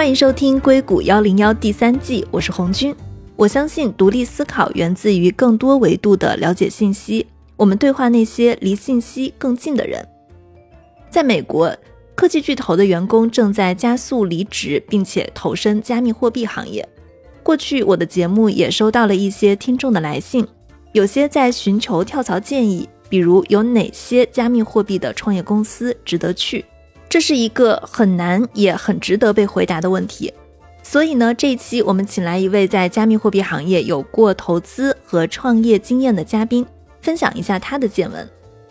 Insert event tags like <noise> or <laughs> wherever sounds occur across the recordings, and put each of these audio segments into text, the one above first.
欢迎收听《硅谷幺零幺》第三季，我是红军。我相信独立思考源自于更多维度的了解信息。我们对话那些离信息更近的人。在美国，科技巨头的员工正在加速离职，并且投身加密货币行业。过去，我的节目也收到了一些听众的来信，有些在寻求跳槽建议，比如有哪些加密货币的创业公司值得去。这是一个很难也很值得被回答的问题，所以呢，这一期我们请来一位在加密货币行业有过投资和创业经验的嘉宾，分享一下他的见闻。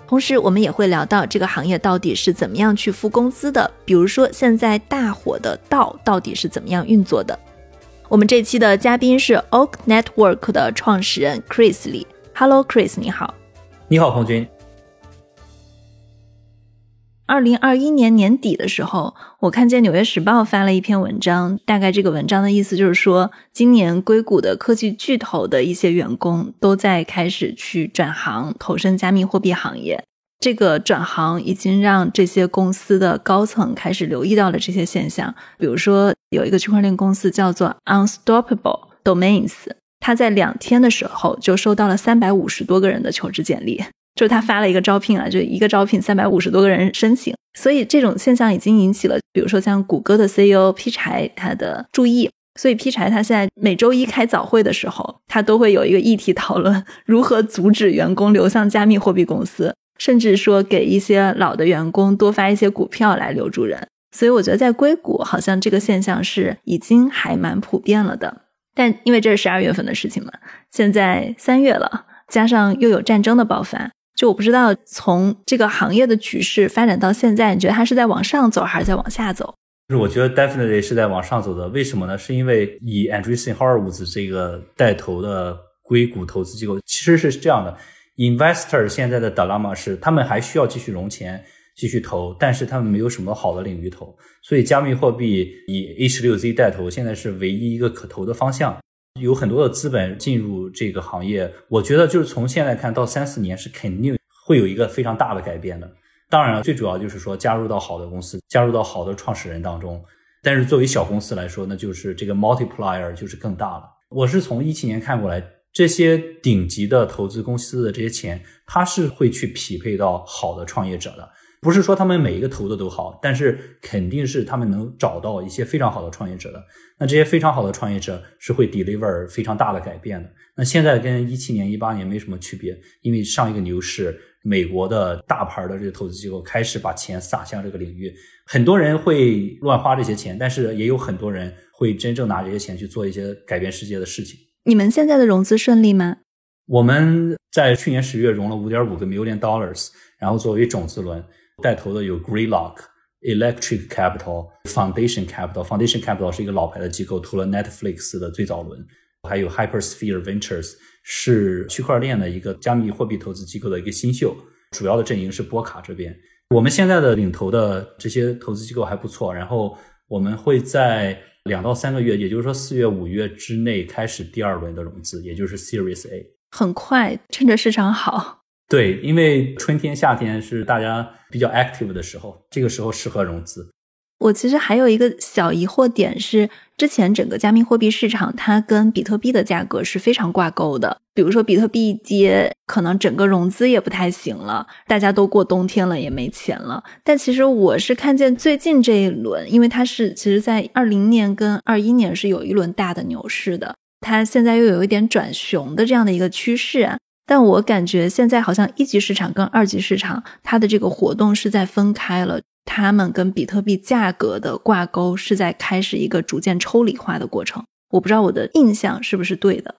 同时，我们也会聊到这个行业到底是怎么样去付工资的，比如说现在大火的道到底是怎么样运作的。我们这期的嘉宾是 Oak Network 的创始人 Chris 李。Hello Chris，你好。你好，红军。二零二一年年底的时候，我看见《纽约时报》发了一篇文章，大概这个文章的意思就是说，今年硅谷的科技巨头的一些员工都在开始去转行，投身加密货币行业。这个转行已经让这些公司的高层开始留意到了这些现象。比如说，有一个区块链公司叫做 Unstoppable Domains，他在两天的时候就收到了三百五十多个人的求职简历。就是他发了一个招聘啊，就一个招聘三百五十多个人申请，所以这种现象已经引起了，比如说像谷歌的 CEO 劈柴他的注意。所以劈柴他现在每周一开早会的时候，他都会有一个议题讨论如何阻止员工流向加密货币公司，甚至说给一些老的员工多发一些股票来留住人。所以我觉得在硅谷好像这个现象是已经还蛮普遍了的。但因为这是十二月份的事情嘛，现在三月了，加上又有战争的爆发。就我不知道，从这个行业的局势发展到现在，你觉得它是在往上走还是在往下走？就是我觉得 definitely 是在往上走的。为什么呢？是因为以 Andreessen Horowitz 这个带头的硅谷投资机构，其实是这样的：investor 现在的 dilemma 是，他们还需要继续融钱、继续投，但是他们没有什么好的领域投。所以加密货币以 H 六 Z 带头，现在是唯一一个可投的方向。有很多的资本进入这个行业，我觉得就是从现在看到三四年是肯定会有一个非常大的改变的。当然了，最主要就是说加入到好的公司，加入到好的创始人当中。但是作为小公司来说，那就是这个 multiplier 就是更大了。我是从一七年看过来，这些顶级的投资公司的这些钱，它是会去匹配到好的创业者的。不是说他们每一个投的都好，但是肯定是他们能找到一些非常好的创业者的。那这些非常好的创业者是会 deliver 非常大的改变的。那现在跟一七年、一八年没什么区别，因为上一个牛市，美国的大牌的这些投资机构开始把钱撒向这个领域，很多人会乱花这些钱，但是也有很多人会真正拿这些钱去做一些改变世界的事情。你们现在的融资顺利吗？我们在去年十月融了五点五个 million dollars，然后作为种子轮。带头的有 Greylock、Electric Capital、Foundation Capital。Foundation Capital 是一个老牌的机构，投了 Netflix 的最早轮。还有 Hypersphere Ventures 是区块链的一个加密货币投资机构的一个新秀。主要的阵营是波卡这边。我们现在的领投的这些投资机构还不错。然后我们会在两到三个月，也就是说四月、五月之内开始第二轮的融资，也就是 Series A。很快，趁着市场好。对，因为春天、夏天是大家比较 active 的时候，这个时候适合融资。我其实还有一个小疑惑点是，之前整个加密货币市场它跟比特币的价格是非常挂钩的。比如说比特币跌，可能整个融资也不太行了，大家都过冬天了也没钱了。但其实我是看见最近这一轮，因为它是其实在二零年跟二一年是有一轮大的牛市的，它现在又有一点转熊的这样的一个趋势。但我感觉现在好像一级市场跟二级市场它的这个活动是在分开了，他们跟比特币价格的挂钩是在开始一个逐渐抽离化的过程。我不知道我的印象是不是对的。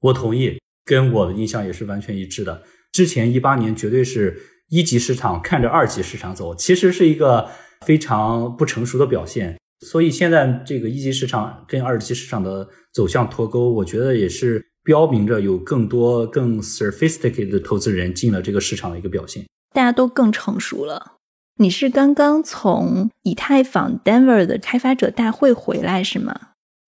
我同意，跟我的印象也是完全一致的。之前一八年绝对是一级市场看着二级市场走，其实是一个非常不成熟的表现。所以现在这个一级市场跟二级市场的走向脱钩，我觉得也是。标明着有更多更 sophisticated 的投资人进了这个市场的一个表现，大家都更成熟了。你是刚刚从以太坊 Denver 的开发者大会回来是吗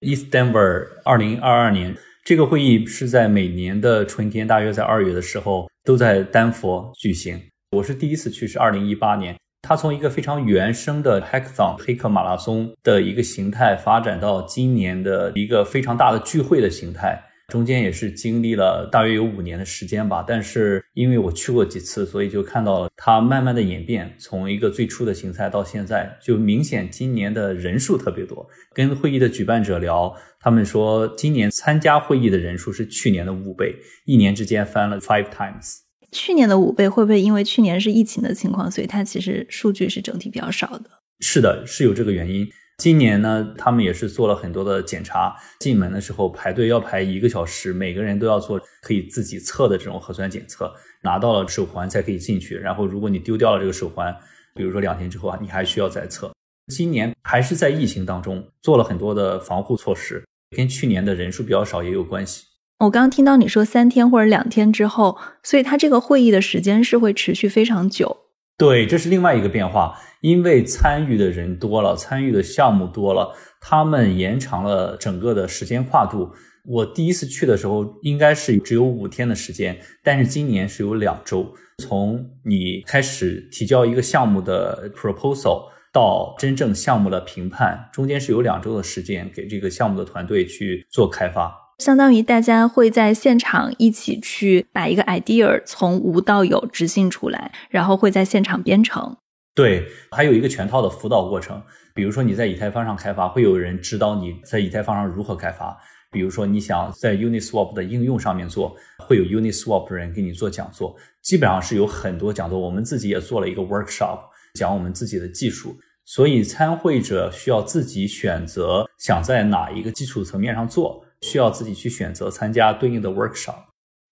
？East Denver 二零二二年这个会议是在每年的春天，大约在二月的时候都在丹佛举行。我是第一次去，是二零一八年。它从一个非常原生的 hackathon 黑客马拉松的一个形态，发展到今年的一个非常大的聚会的形态，中间也是经历了大约有五年的时间吧。但是因为我去过几次，所以就看到了它慢慢的演变，从一个最初的形态到现在，就明显今年的人数特别多。跟会议的举办者聊，他们说今年参加会议的人数是去年的五倍，一年之间翻了 five times。去年的五倍会不会因为去年是疫情的情况，所以它其实数据是整体比较少的？是的，是有这个原因。今年呢，他们也是做了很多的检查，进门的时候排队要排一个小时，每个人都要做可以自己测的这种核酸检测，拿到了手环才可以进去。然后，如果你丢掉了这个手环，比如说两天之后啊，你还需要再测。今年还是在疫情当中做了很多的防护措施，跟去年的人数比较少也有关系。我刚刚听到你说三天或者两天之后，所以它这个会议的时间是会持续非常久。对，这是另外一个变化，因为参与的人多了，参与的项目多了，他们延长了整个的时间跨度。我第一次去的时候，应该是只有五天的时间，但是今年是有两周，从你开始提交一个项目的 proposal 到真正项目的评判，中间是有两周的时间给这个项目的团队去做开发。相当于大家会在现场一起去把一个 idea 从无到有执行出来，然后会在现场编程。对，还有一个全套的辅导过程。比如说你在以太坊上开发，会有人指导你在以太坊上如何开发。比如说你想在 Uniswap 的应用上面做，会有 Uniswap 人给你做讲座。基本上是有很多讲座，我们自己也做了一个 workshop，讲我们自己的技术。所以参会者需要自己选择想在哪一个基础层面上做。需要自己去选择参加对应的 workshop。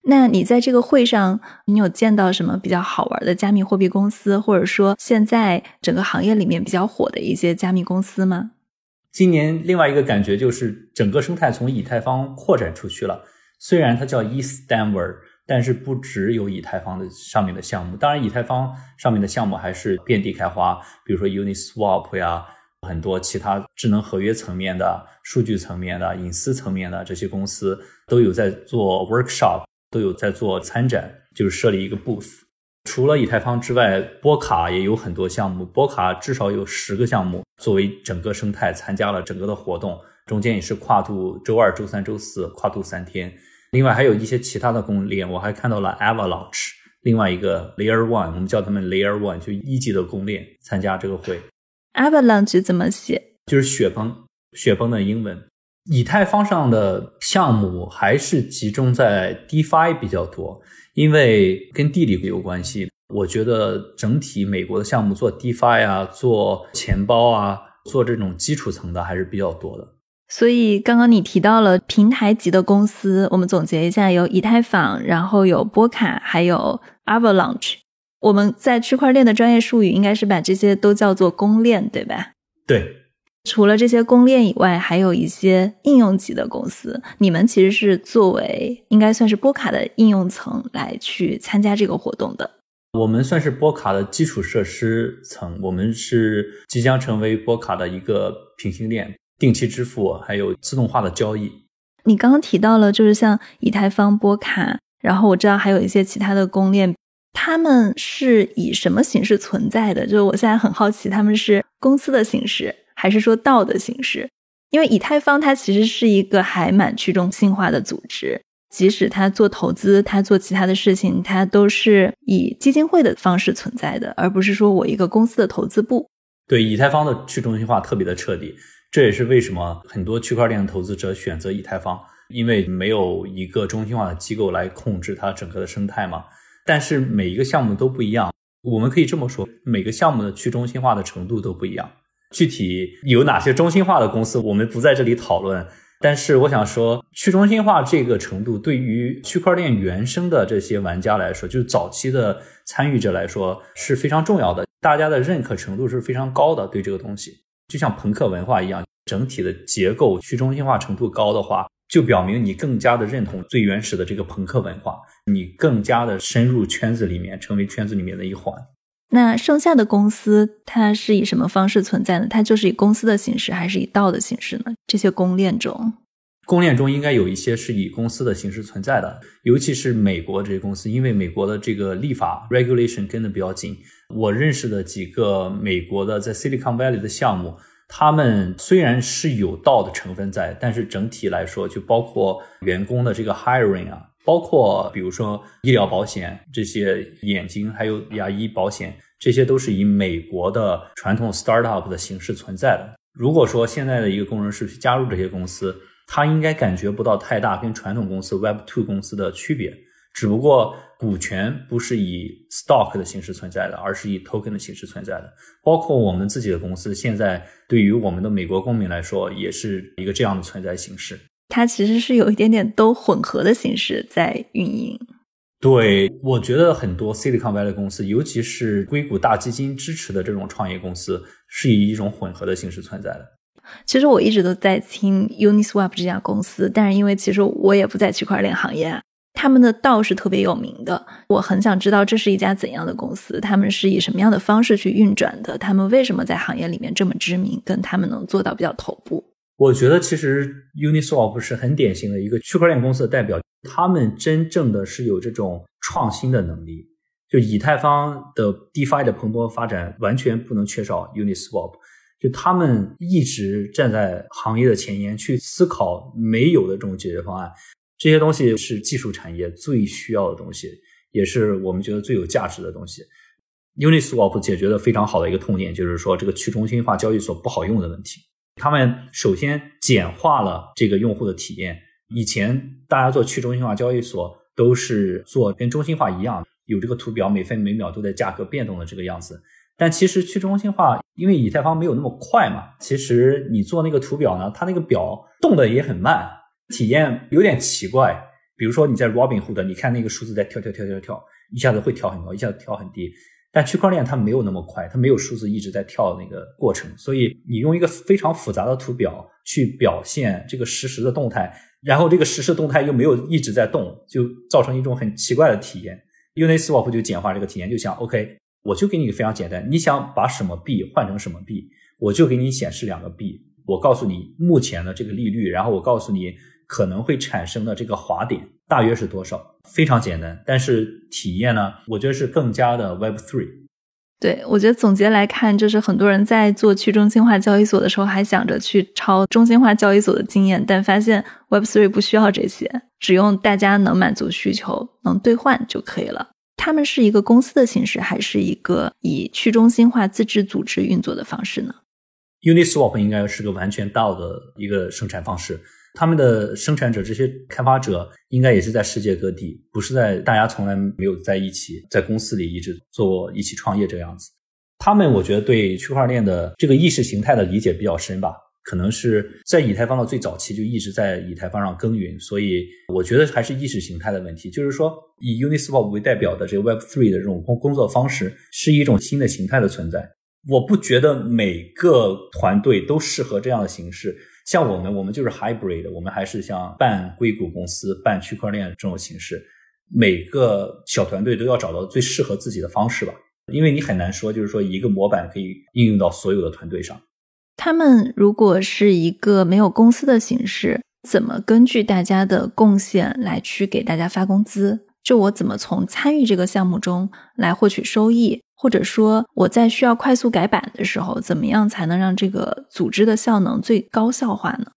那你在这个会上，你有见到什么比较好玩的加密货币公司，或者说现在整个行业里面比较火的一些加密公司吗？今年另外一个感觉就是整个生态从以太坊扩展出去了。虽然它叫 East Denver，但是不只有以太坊的上面的项目。当然，以太坊上面的项目还是遍地开花，比如说 Uniswap 呀。很多其他智能合约层面的、数据层面的、隐私层面的这些公司都有在做 workshop，都有在做参展，就是设立一个 booth。除了以太坊之外，波卡也有很多项目，波卡至少有十个项目作为整个生态参加了整个的活动，中间也是跨度周二、周三、周四跨度三天。另外还有一些其他的公链，我还看到了 Avalanche，另外一个 Layer One，我们叫他们 Layer One，就一级的公链参加这个会。Avalanche 怎么写？就是雪崩，雪崩的英文。以太坊上的项目还是集中在 DeFi 比较多，因为跟地理有关系。我觉得整体美国的项目做 DeFi 啊，做钱包啊，做这种基础层的还是比较多的。所以刚刚你提到了平台级的公司，我们总结一下：有以太坊，然后有波卡，还有 Avalanche。我们在区块链的专业术语应该是把这些都叫做公链，对吧？对。除了这些公链以外，还有一些应用级的公司。你们其实是作为应该算是波卡的应用层来去参加这个活动的。我们算是波卡的基础设施层，我们是即将成为波卡的一个平行链，定期支付还有自动化的交易。你刚刚提到了，就是像以太坊、波卡，然后我知道还有一些其他的公链。他们是以什么形式存在的？就是我现在很好奇，他们是公司的形式，还是说道的形式？因为以太坊它其实是一个还蛮去中心化的组织，即使它做投资，它做其他的事情，它都是以基金会的方式存在的，而不是说我一个公司的投资部。对，以太坊的去中心化特别的彻底，这也是为什么很多区块链投资者选择以太坊，因为没有一个中心化的机构来控制它整个的生态嘛。但是每一个项目都不一样，我们可以这么说，每个项目的去中心化的程度都不一样。具体有哪些中心化的公司，我们不在这里讨论。但是我想说，去中心化这个程度对于区块链原生的这些玩家来说，就是早期的参与者来说是非常重要的，大家的认可程度是非常高的。对这个东西，就像朋克文化一样，整体的结构去中心化程度高的话。就表明你更加的认同最原始的这个朋克文化，你更加的深入圈子里面，成为圈子里面的一环。那剩下的公司它是以什么方式存在呢？它就是以公司的形式，还是以道的形式呢？这些公链中，公链中应该有一些是以公司的形式存在的，尤其是美国这些公司，因为美国的这个立法 regulation 跟的比较紧。我认识的几个美国的在 Silicon Valley 的项目，他们虽然是有道的成分在，但是整体来说，就包括员工的这个 hiring 啊，包括比如说医疗保险这些眼睛还有牙医保险，这些都是以美国的传统 startup 的形式存在的。如果说现在的一个工程师去加入这些公司，他应该感觉不到太大跟传统公司 Web Two 公司的区别，只不过股权不是以 stock 的形式存在的，而是以 token 的形式存在的。包括我们自己的公司，现在对于我们的美国公民来说，也是一个这样的存在形式。它其实是有一点点都混合的形式在运营。对，我觉得很多 Silicon Valley 公司，尤其是硅谷大基金支持的这种创业公司，是以一种混合的形式存在的。其实我一直都在听 Uniswap 这家公司，但是因为其实我也不在区块链行业，他们的道是特别有名的。我很想知道这是一家怎样的公司，他们是以什么样的方式去运转的，他们为什么在行业里面这么知名，跟他们能做到比较头部。我觉得其实 Uniswap 是很典型的一个区块链公司的代表。他们真正的是有这种创新的能力，就以太坊的 DeFi 的蓬勃发展完全不能缺少 Uniswap，就他们一直站在行业的前沿去思考没有的这种解决方案，这些东西是技术产业最需要的东西，也是我们觉得最有价值的东西。Uniswap 解决了非常好的一个痛点，就是说这个去中心化交易所不好用的问题。他们首先简化了这个用户的体验。以前大家做去中心化交易所都是做跟中心化一样，有这个图表每分每秒都在价格变动的这个样子。但其实去中心化，因为以太坊没有那么快嘛，其实你做那个图表呢，它那个表动的也很慢，体验有点奇怪。比如说你在 Robinhood，你看那个数字在跳跳跳跳跳，一下子会跳很高，一下子跳很低。但区块链它没有那么快，它没有数字一直在跳那个过程，所以你用一个非常复杂的图表去表现这个实时的动态。然后这个实时动态又没有一直在动，就造成一种很奇怪的体验。Uniswap 就简化这个体验，就想 OK，我就给你一个非常简单，你想把什么币换成什么币，我就给你显示两个币，我告诉你目前的这个利率，然后我告诉你可能会产生的这个滑点大约是多少，非常简单。但是体验呢，我觉得是更加的 Web Three。对，我觉得总结来看，就是很多人在做去中心化交易所的时候，还想着去抄中心化交易所的经验，但发现 Web Three 不需要这些，只用大家能满足需求、能兑换就可以了。他们是一个公司的形式，还是一个以去中心化自治组织运作的方式呢？Uniswap 应该是个完全 DAO 的一个生产方式。他们的生产者，这些开发者应该也是在世界各地，不是在大家从来没有在一起，在公司里一直做一起创业这样子。他们我觉得对区块链的这个意识形态的理解比较深吧，可能是在以太坊的最早期就一直在以太坊上耕耘，所以我觉得还是意识形态的问题。就是说，以 Uniswap 为代表的这个 Web3 的这种工工作方式，是一种新的形态的存在。我不觉得每个团队都适合这样的形式。像我们，我们就是 hybrid，我们还是像半硅谷公司、半区块链这种形式。每个小团队都要找到最适合自己的方式吧，因为你很难说，就是说一个模板可以应用到所有的团队上。他们如果是一个没有公司的形式，怎么根据大家的贡献来去给大家发工资？就我怎么从参与这个项目中来获取收益？或者说我在需要快速改版的时候，怎么样才能让这个组织的效能最高效化呢？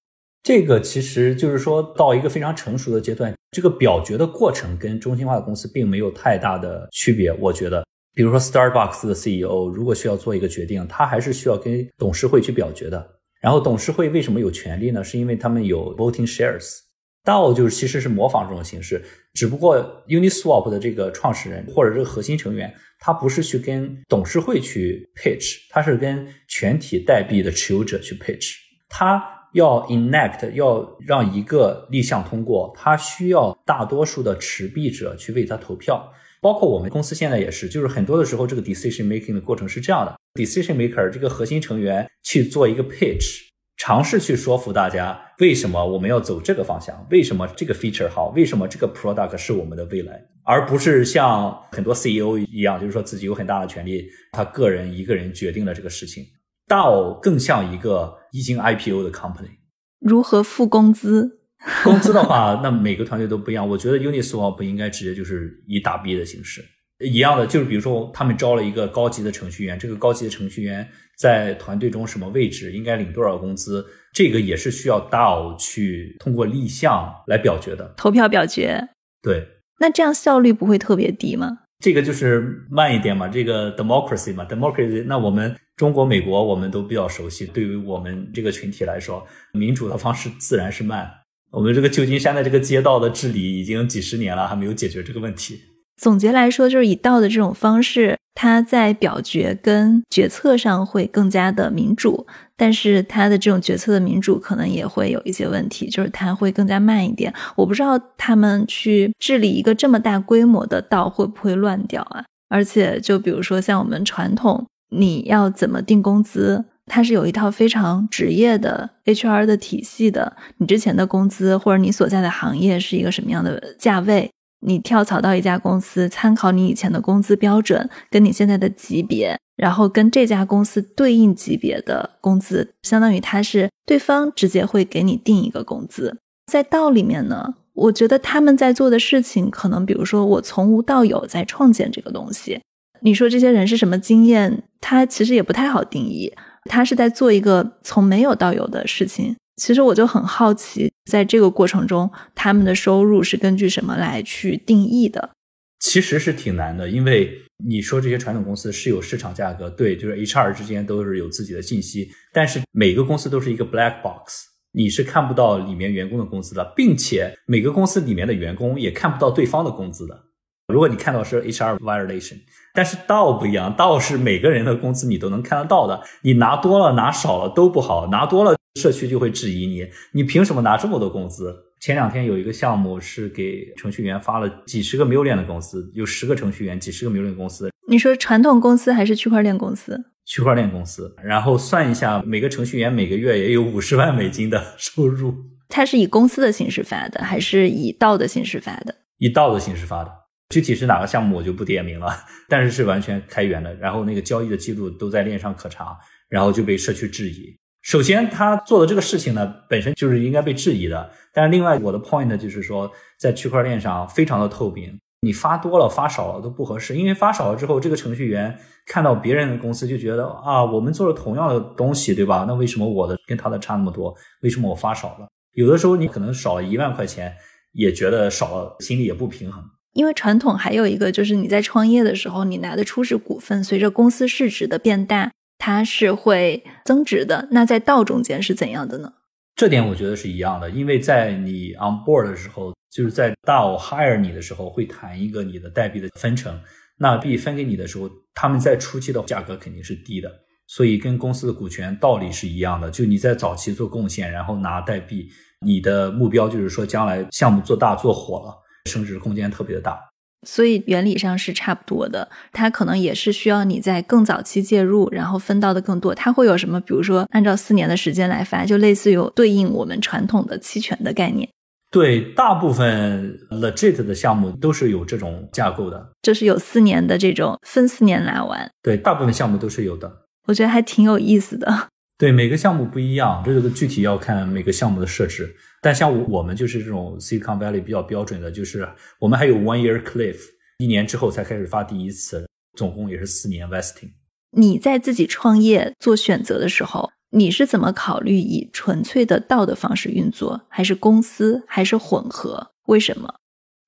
这个其实就是说到一个非常成熟的阶段，这个表决的过程跟中心化的公司并没有太大的区别。我觉得，比如说 Starbucks 的 CEO 如果需要做一个决定，他还是需要跟董事会去表决的。然后董事会为什么有权利呢？是因为他们有 voting shares。DAO 就是其实是模仿这种形式，只不过 Uniswap 的这个创始人或者这个核心成员，他不是去跟董事会去 pitch，他是跟全体代币的持有者去 pitch。他要 enact，要让一个立项通过，他需要大多数的持币者去为他投票。包括我们公司现在也是，就是很多的时候这个 decision making 的过程是这样的：decision maker 这个核心成员去做一个 pitch。尝试去说服大家，为什么我们要走这个方向？为什么这个 feature 好？为什么这个 product 是我们的未来？而不是像很多 CEO 一样，就是说自己有很大的权利，他个人一个人决定了这个事情。DAO 更像一个已经 IPO 的 company。如何付工资？工资的话，那每个团队都不一样。我觉得 Uniswap 应该直接就是以打 B 的形式，一样的，就是比如说他们招了一个高级的程序员，这个高级的程序员在团队中什么位置，应该领多少工资，这个也是需要 DAO 去通过立项来表决的，投票表决。对，那这样效率不会特别低吗？这个就是慢一点嘛，这个 democracy 嘛，democracy。那我们中国、美国我们都比较熟悉，对于我们这个群体来说，民主的方式自然是慢。我们这个旧金山的这个街道的治理已经几十年了，还没有解决这个问题。总结来说，就是以道的这种方式，它在表决跟决策上会更加的民主，但是它的这种决策的民主可能也会有一些问题，就是它会更加慢一点。我不知道他们去治理一个这么大规模的道会不会乱掉啊？而且，就比如说像我们传统，你要怎么定工资？它是有一套非常职业的 HR 的体系的。你之前的工资或者你所在的行业是一个什么样的价位？你跳槽到一家公司，参考你以前的工资标准，跟你现在的级别，然后跟这家公司对应级别的工资，相当于他是对方直接会给你定一个工资。在道里面呢，我觉得他们在做的事情，可能比如说我从无到有在创建这个东西。你说这些人是什么经验？他其实也不太好定义。他是在做一个从没有到有的事情。其实我就很好奇，在这个过程中，他们的收入是根据什么来去定义的？其实是挺难的，因为你说这些传统公司是有市场价格，对，就是 HR 之间都是有自己的信息，但是每个公司都是一个 black box，你是看不到里面员工的工资的，并且每个公司里面的员工也看不到对方的工资的。如果你看到是 HR violation。但是道不一样，道是每个人的工资你都能看得到的，你拿多了拿少了都不好，拿多了社区就会质疑你，你凭什么拿这么多工资？前两天有一个项目是给程序员发了几十个 million 的工资，有十个程序员，几十个 million 公司。你说传统公司还是区块链公司？区块链公司，然后算一下，每个程序员每个月也有五十万美金的收入。它是以公司的形式发的，还是以道的形式发的？以道的形式发的。具体是哪个项目我就不点名了，但是是完全开源的，然后那个交易的记录都在链上可查，然后就被社区质疑。首先他做的这个事情呢，本身就是应该被质疑的。但是另外我的 point 就是说，在区块链上非常的透明，你发多了发少了都不合适，因为发少了之后，这个程序员看到别人的公司就觉得啊，我们做了同样的东西，对吧？那为什么我的跟他的差那么多？为什么我发少了？有的时候你可能少了一万块钱，也觉得少了，心里也不平衡。因为传统还有一个，就是你在创业的时候，你拿的初始股份，随着公司市值的变大，它是会增值的。那在道中间是怎样的呢？这点我觉得是一样的，因为在你 on board 的时候，就是在道 hire 你的时候，会谈一个你的代币的分成。那币分给你的时候，他们在初期的价格肯定是低的，所以跟公司的股权道理是一样的。就你在早期做贡献，然后拿代币，你的目标就是说将来项目做大做火了。升值空间特别的大，所以原理上是差不多的。它可能也是需要你在更早期介入，然后分到的更多。它会有什么？比如说按照四年的时间来发，就类似于对应我们传统的期权的概念。对，大部分 legit 的项目都是有这种架构的，就是有四年的这种分四年来玩。对，大部分项目都是有的。我觉得还挺有意思的。对，每个项目不一样，这个具体要看每个项目的设置。但像我们就是这种 Silicon Valley 比较标准的，就是我们还有 one year cliff，一年之后才开始发第一次，总共也是四年 vesting。你在自己创业做选择的时候，你是怎么考虑以纯粹的道的方式运作，还是公司，还是混合？为什么？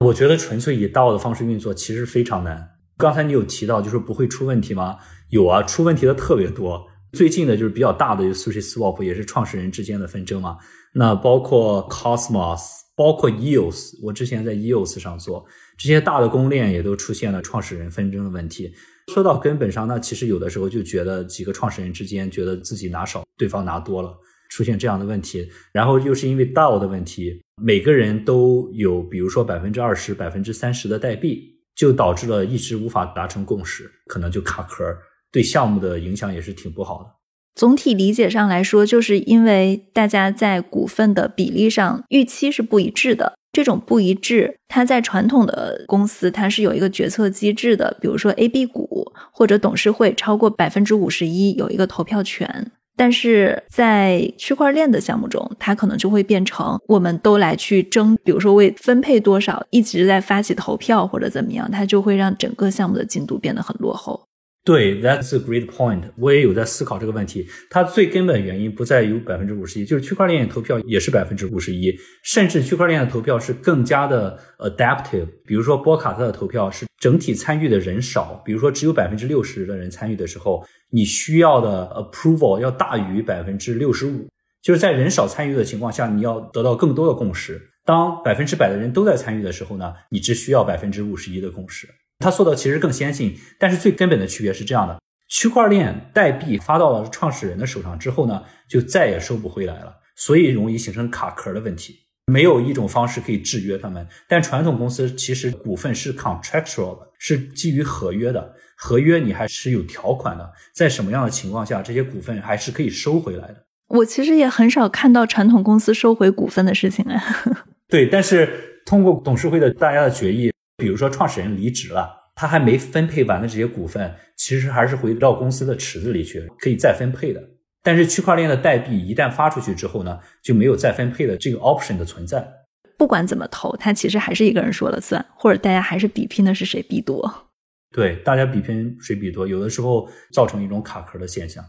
我觉得纯粹以道的方式运作其实非常难。刚才你有提到，就是不会出问题吗？有啊，出问题的特别多。最近的就是比较大的 Sushi Swap，也是创始人之间的纷争嘛。那包括 Cosmos，包括 EOS，我之前在 EOS 上做这些大的公链，也都出现了创始人纷争的问题。说到根本上，那其实有的时候就觉得几个创始人之间觉得自己拿少，对方拿多了，出现这样的问题。然后又是因为 DAO 的问题，每个人都有，比如说百分之二十、百分之三十的代币，就导致了一直无法达成共识，可能就卡壳。对项目的影响也是挺不好的。总体理解上来说，就是因为大家在股份的比例上预期是不一致的。这种不一致，它在传统的公司它是有一个决策机制的，比如说 A、B 股或者董事会超过百分之五十一有一个投票权。但是在区块链的项目中，它可能就会变成我们都来去争，比如说为分配多少，一直在发起投票或者怎么样，它就会让整个项目的进度变得很落后。对，That's a great point。我也有在思考这个问题。它最根本原因不在于百分之五十一，就是区块链投票也是百分之五十一，甚至区块链的投票是更加的 adaptive。比如说波卡特的投票是整体参与的人少，比如说只有百分之六十的人参与的时候，你需要的 approval 要大于百分之六十五。就是在人少参与的情况下，你要得到更多的共识。当百分之百的人都在参与的时候呢，你只需要百分之五十一的共识。他做的其实更先进，但是最根本的区别是这样的：区块链代币发到了创始人的手上之后呢，就再也收不回来了，所以容易形成卡壳的问题。没有一种方式可以制约他们。但传统公司其实股份是 contractual 的，是基于合约的，合约你还是有条款的，在什么样的情况下，这些股份还是可以收回来的。我其实也很少看到传统公司收回股份的事情啊。<laughs> 对，但是通过董事会的大家的决议。比如说，创始人离职了，他还没分配完的这些股份，其实还是回到公司的池子里去，可以再分配的。但是区块链的代币一旦发出去之后呢，就没有再分配的这个 option 的存在。不管怎么投，它其实还是一个人说了算，或者大家还是比拼的是谁币多。对，大家比拼谁币多，有的时候造成一种卡壳的现象。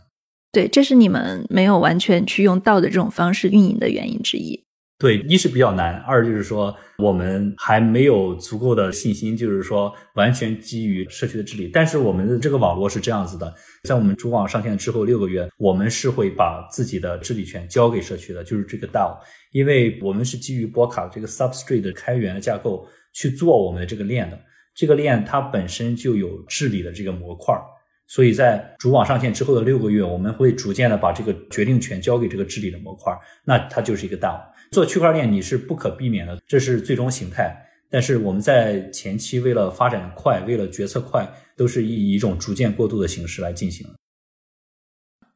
对，这是你们没有完全去用道的这种方式运营的原因之一。对，一是比较难，二就是说我们还没有足够的信心，就是说完全基于社区的治理。但是我们的这个网络是这样子的，在我们主网上线之后六个月，我们是会把自己的治理权交给社区的，就是这个 DAO，因为我们是基于波卡这个 Substrate 的开源的架构去做我们的这个链的，这个链它本身就有治理的这个模块。所以在主网上线之后的六个月，我们会逐渐的把这个决定权交给这个治理的模块，那它就是一个 DAO。做区块链你是不可避免的，这是最终形态。但是我们在前期为了发展快，为了决策快，都是以一种逐渐过渡的形式来进行。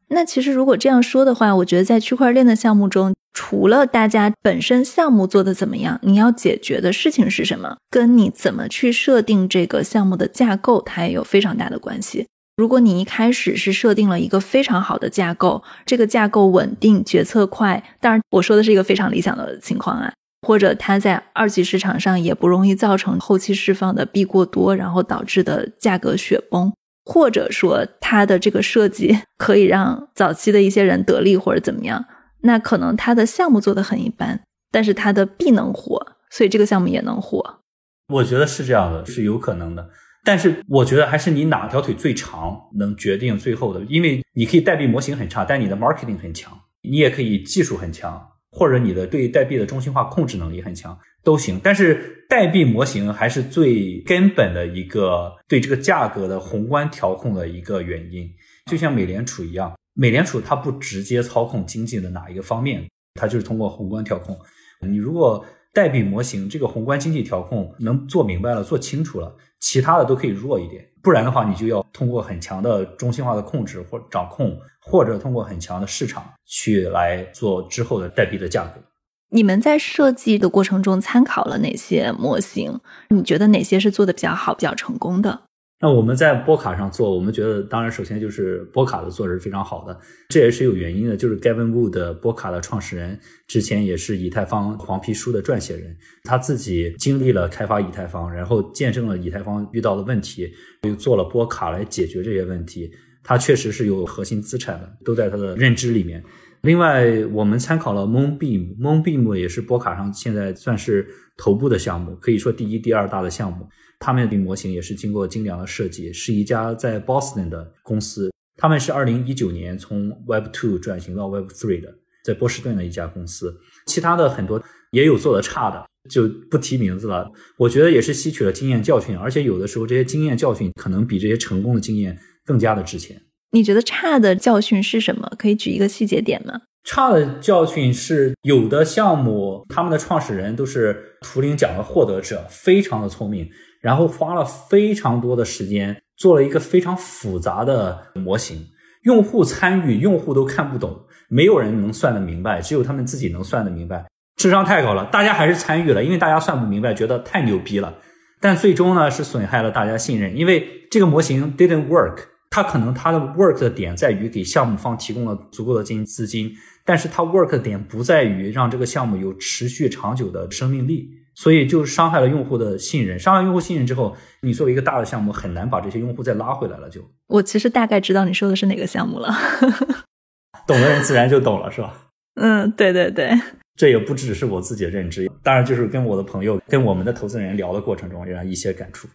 那其实如果这样说的话，我觉得在区块链的项目中，除了大家本身项目做的怎么样，你要解决的事情是什么，跟你怎么去设定这个项目的架构，它也有非常大的关系。如果你一开始是设定了一个非常好的架构，这个架构稳定、决策快，当然我说的是一个非常理想的情况啊，或者它在二级市场上也不容易造成后期释放的币过多，然后导致的价格雪崩，或者说它的这个设计 <laughs> 可以让早期的一些人得利或者怎么样，那可能它的项目做的很一般，但是它的币能火，所以这个项目也能火。我觉得是这样的，是有可能的。但是我觉得还是你哪条腿最长能决定最后的，因为你可以代币模型很差，但你的 marketing 很强，你也可以技术很强，或者你的对代币的中心化控制能力很强都行。但是代币模型还是最根本的一个对这个价格的宏观调控的一个原因，就像美联储一样，美联储它不直接操控经济的哪一个方面，它就是通过宏观调控。你如果代币模型这个宏观经济调控能做明白了、做清楚了。其他的都可以弱一点，不然的话，你就要通过很强的中心化的控制或掌控，或者通过很强的市场去来做之后的代币的价格。你们在设计的过程中参考了哪些模型？你觉得哪些是做的比较好、比较成功的？那我们在波卡上做，我们觉得当然首先就是波卡的做是非常好的，这也是有原因的。就是 Gavin Wood 波卡的创始人，之前也是以太坊黄皮书的撰写人，他自己经历了开发以太坊，然后见证了以太坊遇到的问题，又做了波卡来解决这些问题。他确实是有核心资产的，都在他的认知里面。另外，我们参考了 Moonbeam，Moonbeam 也是波卡上现在算是头部的项目，可以说第一、第二大的项目。他们的模型也是经过精良的设计，是一家在 Boston 的公司。他们是二零一九年从 Web Two 转型到 Web Three 的，在波士顿的一家公司。其他的很多也有做的差的，就不提名字了。我觉得也是吸取了经验教训，而且有的时候这些经验教训可能比这些成功的经验更加的值钱。你觉得差的教训是什么？可以举一个细节点吗？差的教训是有的项目，他们的创始人都是图灵奖的获得者，非常的聪明。然后花了非常多的时间做了一个非常复杂的模型，用户参与，用户都看不懂，没有人能算得明白，只有他们自己能算得明白，智商太高了，大家还是参与了，因为大家算不明白，觉得太牛逼了，但最终呢是损害了大家信任，因为这个模型 didn't work，他可能他的 work 的点在于给项目方提供了足够的金资金，但是他 work 的点不在于让这个项目有持续长久的生命力，所以就伤害了用户的信任。伤害用户信任之后，你作为一个大的项目，很难把这些用户再拉回来了。就我其实大概知道你说的是哪个项目了，<laughs> <laughs> 懂的人自然就懂了，是吧？嗯，对对对，这也不只是我自己的认知，当然就是跟我的朋友、跟我们的投资人聊的过程中，让一些感触。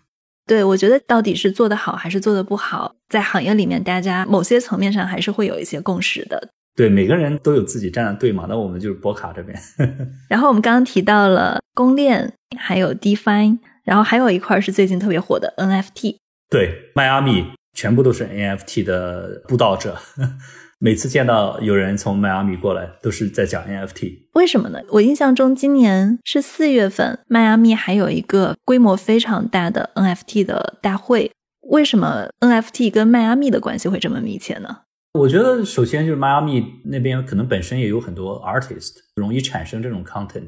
对，我觉得到底是做得好还是做得不好，在行业里面，大家某些层面上还是会有一些共识的。对，每个人都有自己站的队嘛。那我们就是博卡这边。<laughs> 然后我们刚刚提到了公链，还有 DeFi，然后还有一块是最近特别火的 NFT。对，迈阿密全部都是 NFT 的布道者。每次见到有人从迈阿密过来，都是在讲 NFT。为什么呢？我印象中今年是四月份，迈阿密还有一个规模非常大的 NFT 的大会。为什么 NFT 跟迈阿密的关系会这么密切呢？我觉得首先就是迈阿密那边可能本身也有很多 artist，容易产生这种 content。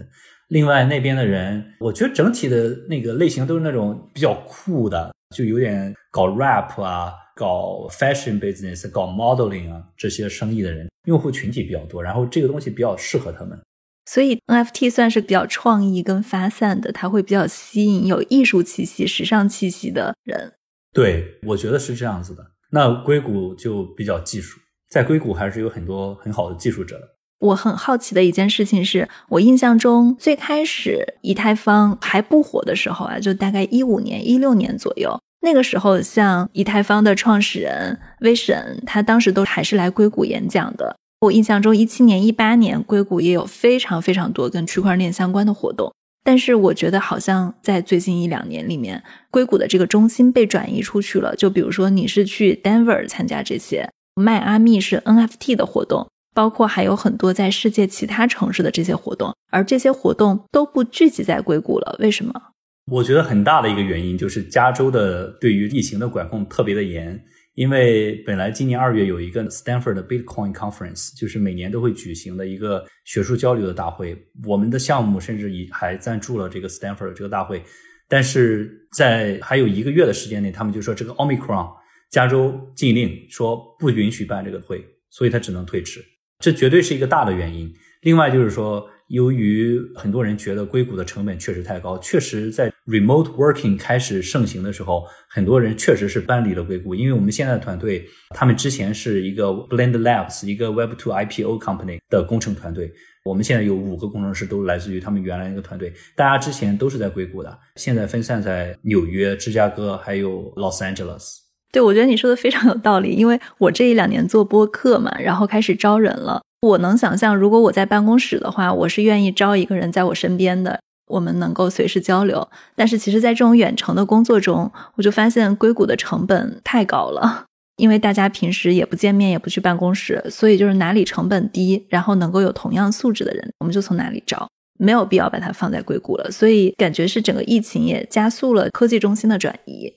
另外那边的人，我觉得整体的那个类型都是那种比较酷的，就有点搞 rap 啊。搞 fashion business、搞 modeling 啊这些生意的人，用户群体比较多，然后这个东西比较适合他们，所以 NFT 算是比较创意跟发散的，它会比较吸引有艺术气息、时尚气息的人。对，我觉得是这样子的。那硅谷就比较技术，在硅谷还是有很多很好的技术者的。我很好奇的一件事情是，我印象中最开始以太坊还不火的时候啊，就大概一五年、一六年左右。那个时候，像以太坊的创始人威神，他当时都还是来硅谷演讲的。我印象中，一七年、一八年，硅谷也有非常非常多跟区块链相关的活动。但是，我觉得好像在最近一两年里面，硅谷的这个中心被转移出去了。就比如说，你是去 Denver 参加这些，迈阿密是 NFT 的活动，包括还有很多在世界其他城市的这些活动，而这些活动都不聚集在硅谷了。为什么？我觉得很大的一个原因就是加州的对于疫情的管控特别的严，因为本来今年二月有一个 Stanford 的 Bitcoin Conference，就是每年都会举行的一个学术交流的大会，我们的项目甚至以还赞助了这个 Stanford 这个大会，但是在还有一个月的时间内，他们就说这个 Omicron 加州禁令说不允许办这个会，所以他只能推迟，这绝对是一个大的原因。另外就是说。由于很多人觉得硅谷的成本确实太高，确实在 remote working 开始盛行的时候，很多人确实是搬离了硅谷。因为我们现在的团队，他们之前是一个 Blend Labs，一个 Web2 IPO company 的工程团队，我们现在有五个工程师都来自于他们原来那个团队。大家之前都是在硅谷的，现在分散在纽约、芝加哥还有 Los Angeles。对，我觉得你说的非常有道理，因为我这一两年做播客嘛，然后开始招人了。我能想象，如果我在办公室的话，我是愿意招一个人在我身边的，我们能够随时交流。但是，其实，在这种远程的工作中，我就发现硅谷的成本太高了，因为大家平时也不见面，也不去办公室，所以就是哪里成本低，然后能够有同样素质的人，我们就从哪里招，没有必要把它放在硅谷了。所以，感觉是整个疫情也加速了科技中心的转移。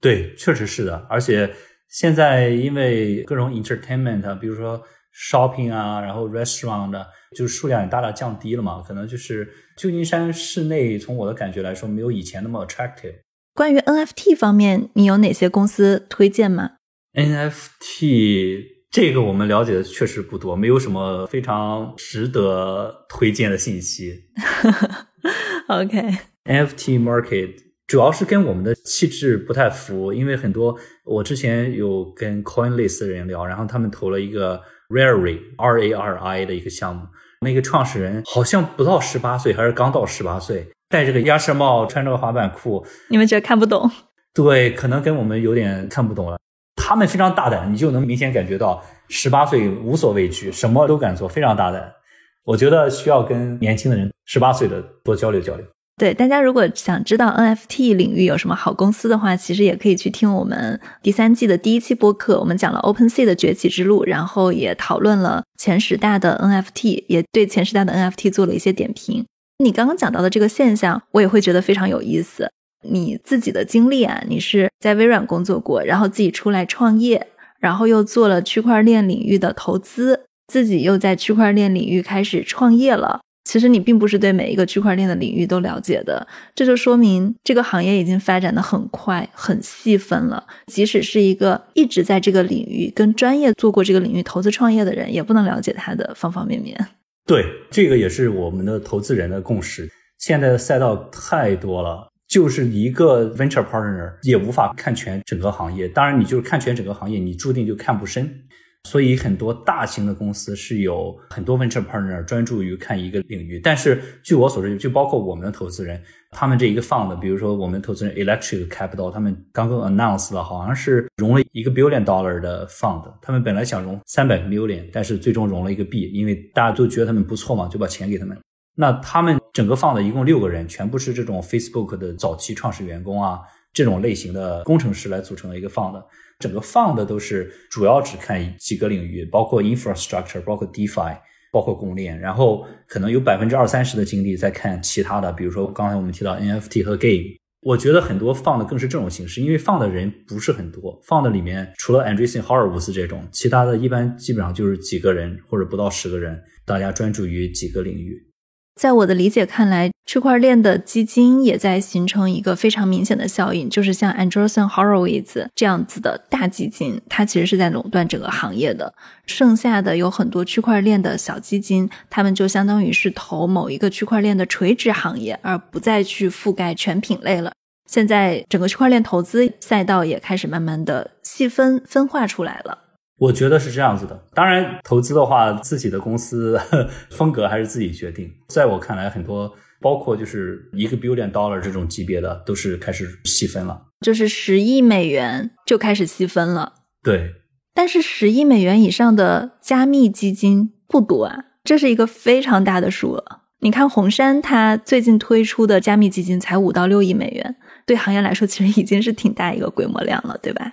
对，确实是的。而且现在因为各种 entertainment，比如说。shopping 啊，然后 restaurant 的，就数量也大大降低了嘛。可能就是旧金山市内，从我的感觉来说，没有以前那么 attractive。关于 NFT 方面，你有哪些公司推荐吗？NFT 这个我们了解的确实不多，没有什么非常值得推荐的信息。<laughs> OK，NFT market 主要是跟我们的气质不太符，因为很多我之前有跟 Coinlist 的人聊，然后他们投了一个。Rari R A R I 的一个项目，那个创始人好像不到十八岁，还是刚到十八岁，戴着个鸭舌帽，穿着个滑板裤。你们觉得看不懂？对，可能跟我们有点看不懂了。他们非常大胆，你就能明显感觉到十八岁无所畏惧，什么都敢做，非常大胆。我觉得需要跟年轻的人，十八岁的多交流交流。对大家，如果想知道 NFT 领域有什么好公司的话，其实也可以去听我们第三季的第一期播客，我们讲了 OpenSea 的崛起之路，然后也讨论了前十大的 NFT，也对前十大的 NFT 做了一些点评。你刚刚讲到的这个现象，我也会觉得非常有意思。你自己的经历啊，你是在微软工作过，然后自己出来创业，然后又做了区块链领域的投资，自己又在区块链领域开始创业了。其实你并不是对每一个区块链的领域都了解的，这就说明这个行业已经发展的很快、很细分了。即使是一个一直在这个领域跟专业做过这个领域投资创业的人，也不能了解它的方方面面。对，这个也是我们的投资人的共识。现在的赛道太多了，就是一个 venture partner 也无法看全整个行业。当然，你就是看全整个行业，你注定就看不深。所以很多大型的公司是有很多 venture partner 专注于看一个领域，但是据我所知，就包括我们的投资人，他们这一个 fund，比如说我们投资人 Electric Capital，他们刚刚 announced 了，好像是融了一个 billion dollar 的 fund，他们本来想融三百个 million，但是最终融了一个 B，因为大家都觉得他们不错嘛，就把钱给他们。那他们整个 fund 一共六个人，全部是这种 Facebook 的早期创始员工啊，这种类型的工程师来组成的一个 fund。整个放的都是主要只看几个领域，包括 infrastructure，包括 DeFi，包括公链，然后可能有百分之二三十的精力在看其他的，比如说刚才我们提到 NFT 和 Game。我觉得很多放的更是这种形式，因为放的人不是很多，放的里面除了 Andreessen Horowitz 这种，其他的一般基本上就是几个人或者不到十个人，大家专注于几个领域。在我的理解看来，区块链的基金也在形成一个非常明显的效应，就是像 Andreessen Horowitz 这样子的大基金，它其实是在垄断整个行业的。剩下的有很多区块链的小基金，他们就相当于是投某一个区块链的垂直行业，而不再去覆盖全品类了。现在整个区块链投资赛道也开始慢慢的细分分化出来了。我觉得是这样子的。当然，投资的话，自己的公司 <laughs> 风格还是自己决定。在我看来，很多包括就是一个 billion dollar 这种级别的，都是开始细分了。就是十亿美元就开始细分了。对。但是十亿美元以上的加密基金不多啊，这是一个非常大的数额。你看红杉，它最近推出的加密基金才五到六亿美元，对行业来说，其实已经是挺大一个规模量了，对吧？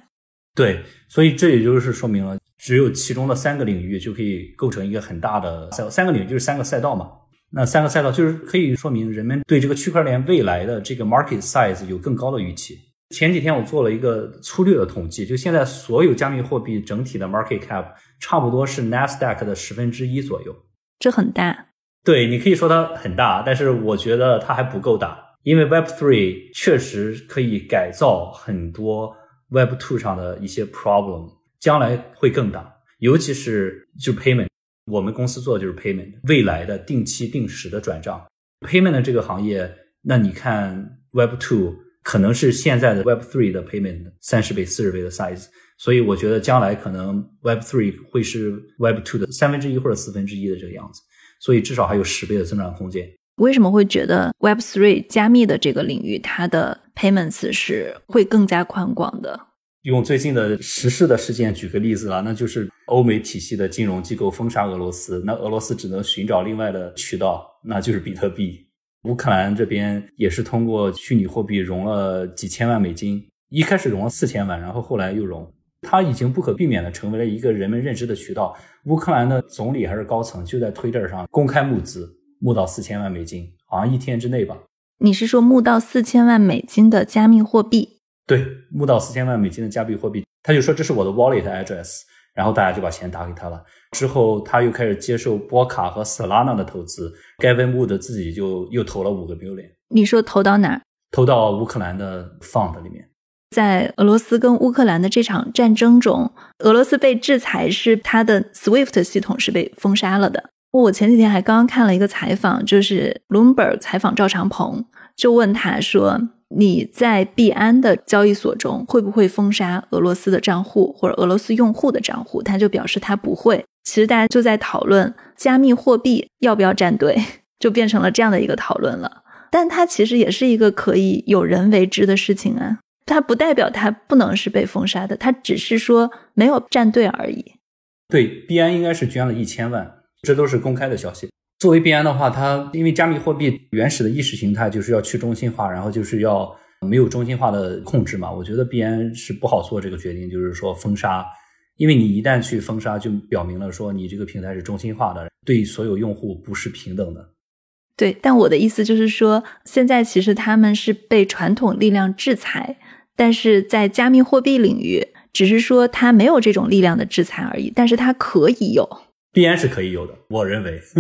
对，所以这也就是说明了，只有其中的三个领域就可以构成一个很大的赛，三个领域就是三个赛道嘛。那三个赛道就是可以说明人们对这个区块链未来的这个 market size 有更高的预期。前几天我做了一个粗略的统计，就现在所有加密货币整体的 market cap 差不多是 Nasdaq 的十分之一左右，这很大。对你可以说它很大，但是我觉得它还不够大，因为 Web Three 确实可以改造很多。Web Two 上的一些 problem 将来会更大，尤其是就 payment，我们公司做的就是 payment，未来的定期定时的转账，payment 的这个行业，那你看 Web Two 可能是现在的 Web Three 的 payment 三十倍、四十倍的 size，所以我觉得将来可能 Web Three 会是 Web Two 的三分之一或者四分之一的这个样子，所以至少还有十倍的增长空间。为什么会觉得 Web Three 加密的这个领域，它的 payments 是会更加宽广的？用最近的时事的事件举个例子了，那就是欧美体系的金融机构封杀俄罗斯，那俄罗斯只能寻找另外的渠道，那就是比特币。乌克兰这边也是通过虚拟货币融了几千万美金，一开始融了四千万，然后后来又融，它已经不可避免的成为了一个人们认知的渠道。乌克兰的总理还是高层就在推特上公开募资。募到四千万美金，好像一天之内吧。你是说募到四千万美金的加密货币？对，募到四千万美金的加密货币，他就说这是我的 wallet address，然后大家就把钱打给他了。之后他又开始接受波卡和 Solana 的投资，Gavin Wood 自己就又投了五个 million。你说投到哪？投到乌克兰的 fund 里面。在俄罗斯跟乌克兰的这场战争中，俄罗斯被制裁是它的 SWIFT 系统是被封杀了的。我前几天还刚刚看了一个采访，就是 Bloomberg 采访赵长鹏，就问他说：“你在币安的交易所中会不会封杀俄罗斯的账户或者俄罗斯用户的账户？”他就表示他不会。其实大家就在讨论加密货币要不要站队，就变成了这样的一个讨论了。但它其实也是一个可以有人为之的事情啊，它不代表它不能是被封杀的，它只是说没有站队而已。对，币安应该是捐了一千万。这都是公开的消息。作为币安的话，它因为加密货币原始的意识形态就是要去中心化，然后就是要没有中心化的控制嘛。我觉得币安是不好做这个决定，就是说封杀，因为你一旦去封杀，就表明了说你这个平台是中心化的，对所有用户不是平等的。对，但我的意思就是说，现在其实他们是被传统力量制裁，但是在加密货币领域，只是说它没有这种力量的制裁而已，但是它可以有。币安是可以有的，我认为。<laughs>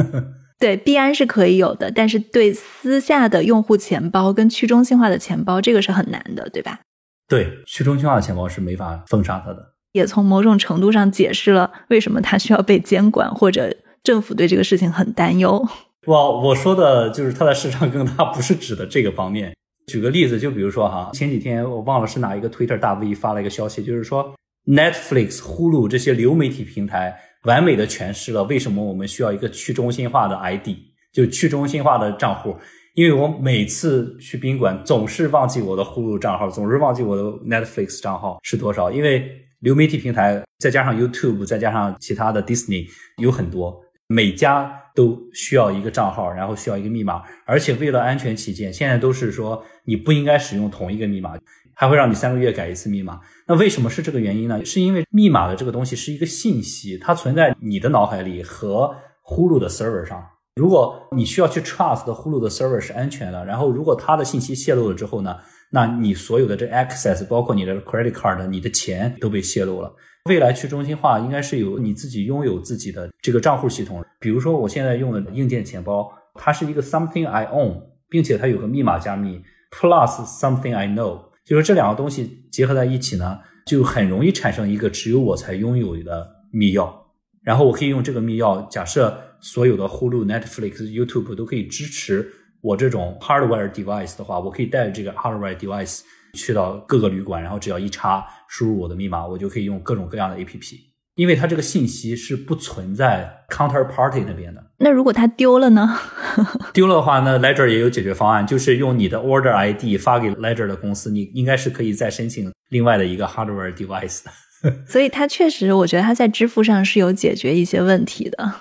对，币安是可以有的，但是对私下的用户钱包跟去中心化的钱包，这个是很难的，对吧？对，去中心化的钱包是没法封杀它的。也从某种程度上解释了为什么它需要被监管，或者政府对这个事情很担忧。我我说的就是它的市场更大，不是指的这个方面。举个例子，就比如说哈，前几天我忘了是哪一个 Twitter 大 V 发了一个消息，就是说 Netflix、Hulu 这些流媒体平台。完美的诠释了为什么我们需要一个去中心化的 ID，就去中心化的账户。因为我每次去宾馆总是忘记我的呼噜账号，总是忘记我的 Netflix 账号是多少。因为流媒体平台再加上 YouTube，再加上其他的 Disney 有很多，每家都需要一个账号，然后需要一个密码。而且为了安全起见，现在都是说你不应该使用同一个密码。还会让你三个月改一次密码，那为什么是这个原因呢？是因为密码的这个东西是一个信息，它存在你的脑海里和呼噜的 server 上。如果你需要去 trust 的呼噜的 server 是安全的，然后如果它的信息泄露了之后呢，那你所有的这 access，包括你的 credit card，你的钱都被泄露了。未来去中心化应该是有你自己拥有自己的这个账户系统，比如说我现在用的硬件钱包，它是一个 something I own，并且它有个密码加密 plus something I know。就是这两个东西结合在一起呢，就很容易产生一个只有我才拥有的密钥。然后我可以用这个密钥，假设所有的 Hulu、Netflix、YouTube 都可以支持我这种 hardware device 的话，我可以带着这个 hardware device 去到各个旅馆，然后只要一插，输入我的密码，我就可以用各种各样的 APP。因为它这个信息是不存在 counterparty 那边的。那如果它丢了呢？<laughs> 丢了的话，那 Ledger 也有解决方案，就是用你的 order ID 发给 Ledger 的公司，你应该是可以再申请另外的一个 hardware device 的。<laughs> 所以它确实，我觉得它在支付上是有解决一些问题的。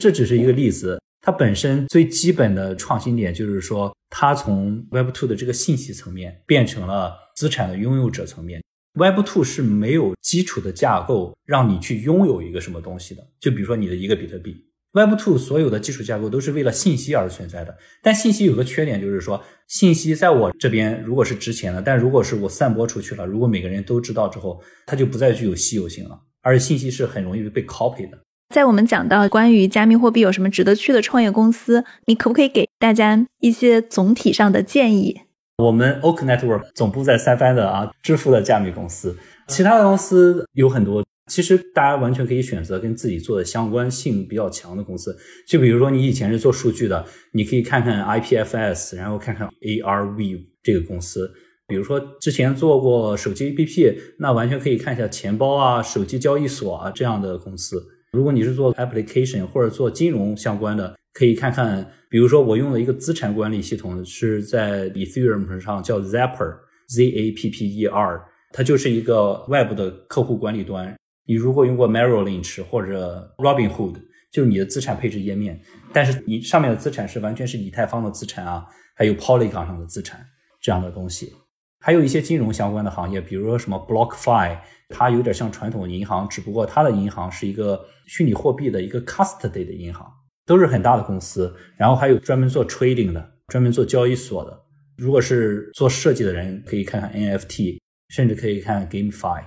这只是一个例子，它本身最基本的创新点就是说，它从 Web 2的这个信息层面变成了资产的拥有者层面。Web Two 是没有基础的架构让你去拥有一个什么东西的，就比如说你的一个比特币。Web Two 所有的基础架构都是为了信息而存在的，但信息有个缺点，就是说信息在我这边如果是值钱的，但如果是我散播出去了，如果每个人都知道之后，它就不再具有稀有性了，而且信息是很容易被 copy 的。在我们讲到关于加密货币有什么值得去的创业公司，你可不可以给大家一些总体上的建议？我们 Oak Network 总部在三藩的啊，支付的加密公司，其他的公司有很多。其实大家完全可以选择跟自己做的相关性比较强的公司。就比如说你以前是做数据的，你可以看看 IPFS，然后看看 ARV 这个公司。比如说之前做过手机 APP，那完全可以看一下钱包啊、手机交易所啊这样的公司。如果你是做 application 或者做金融相关的。可以看看，比如说我用的一个资产管理系统是在 Ethereum 上叫 Zapper，Z A P P E R，它就是一个外部的客户管理端。你如果用过 Merrill Lynch 或者 Robinhood，就是你的资产配置页面，但是你上面的资产是完全是以太坊的资产啊，还有 Polygon 上的资产这样的东西。还有一些金融相关的行业，比如说什么 BlockFi，它有点像传统银行，只不过它的银行是一个虚拟货币的一个 custody 的银行。都是很大的公司，然后还有专门做 trading 的，专门做交易所的。如果是做设计的人，可以看看 NFT，甚至可以看 GameFi。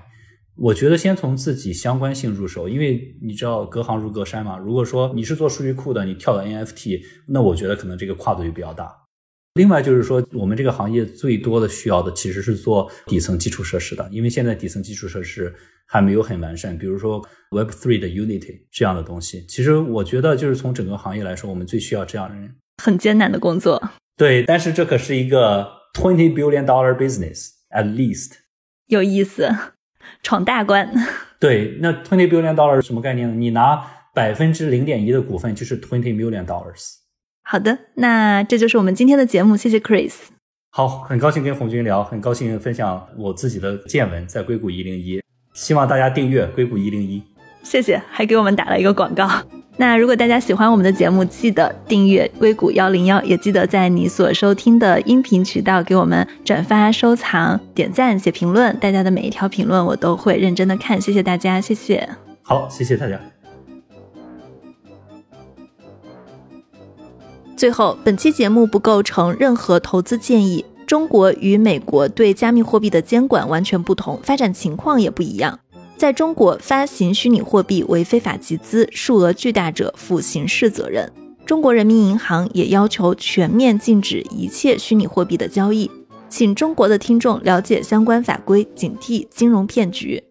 我觉得先从自己相关性入手，因为你知道隔行如隔山嘛。如果说你是做数据库的，你跳到 NFT，那我觉得可能这个跨度就比较大。另外就是说，我们这个行业最多的需要的其实是做底层基础设施的，因为现在底层基础设施还没有很完善。比如说 Web Three 的 Unity 这样的东西，其实我觉得就是从整个行业来说，我们最需要这样的人。很艰难的工作。对，但是这可是一个 twenty billion dollar business at least。有意思，闯大关。对，那 twenty billion dollar 什么概念呢？你拿百分之零点一的股份就是 twenty million dollars。好的，那这就是我们今天的节目，谢谢 Chris。好，很高兴跟红军聊，很高兴分享我自己的见闻，在硅谷一零一，希望大家订阅硅谷一零一。谢谢，还给我们打了一个广告。那如果大家喜欢我们的节目，记得订阅硅谷幺零幺，也记得在你所收听的音频渠道给我们转发、收藏、点赞、写评论。大家的每一条评论我都会认真的看，谢谢大家，谢谢。好，谢谢大家。最后，本期节目不构成任何投资建议。中国与美国对加密货币的监管完全不同，发展情况也不一样。在中国，发行虚拟货币为非法集资，数额巨大者负刑事责任；中国人民银行也要求全面禁止一切虚拟货币的交易。请中国的听众了解相关法规，警惕金融骗局。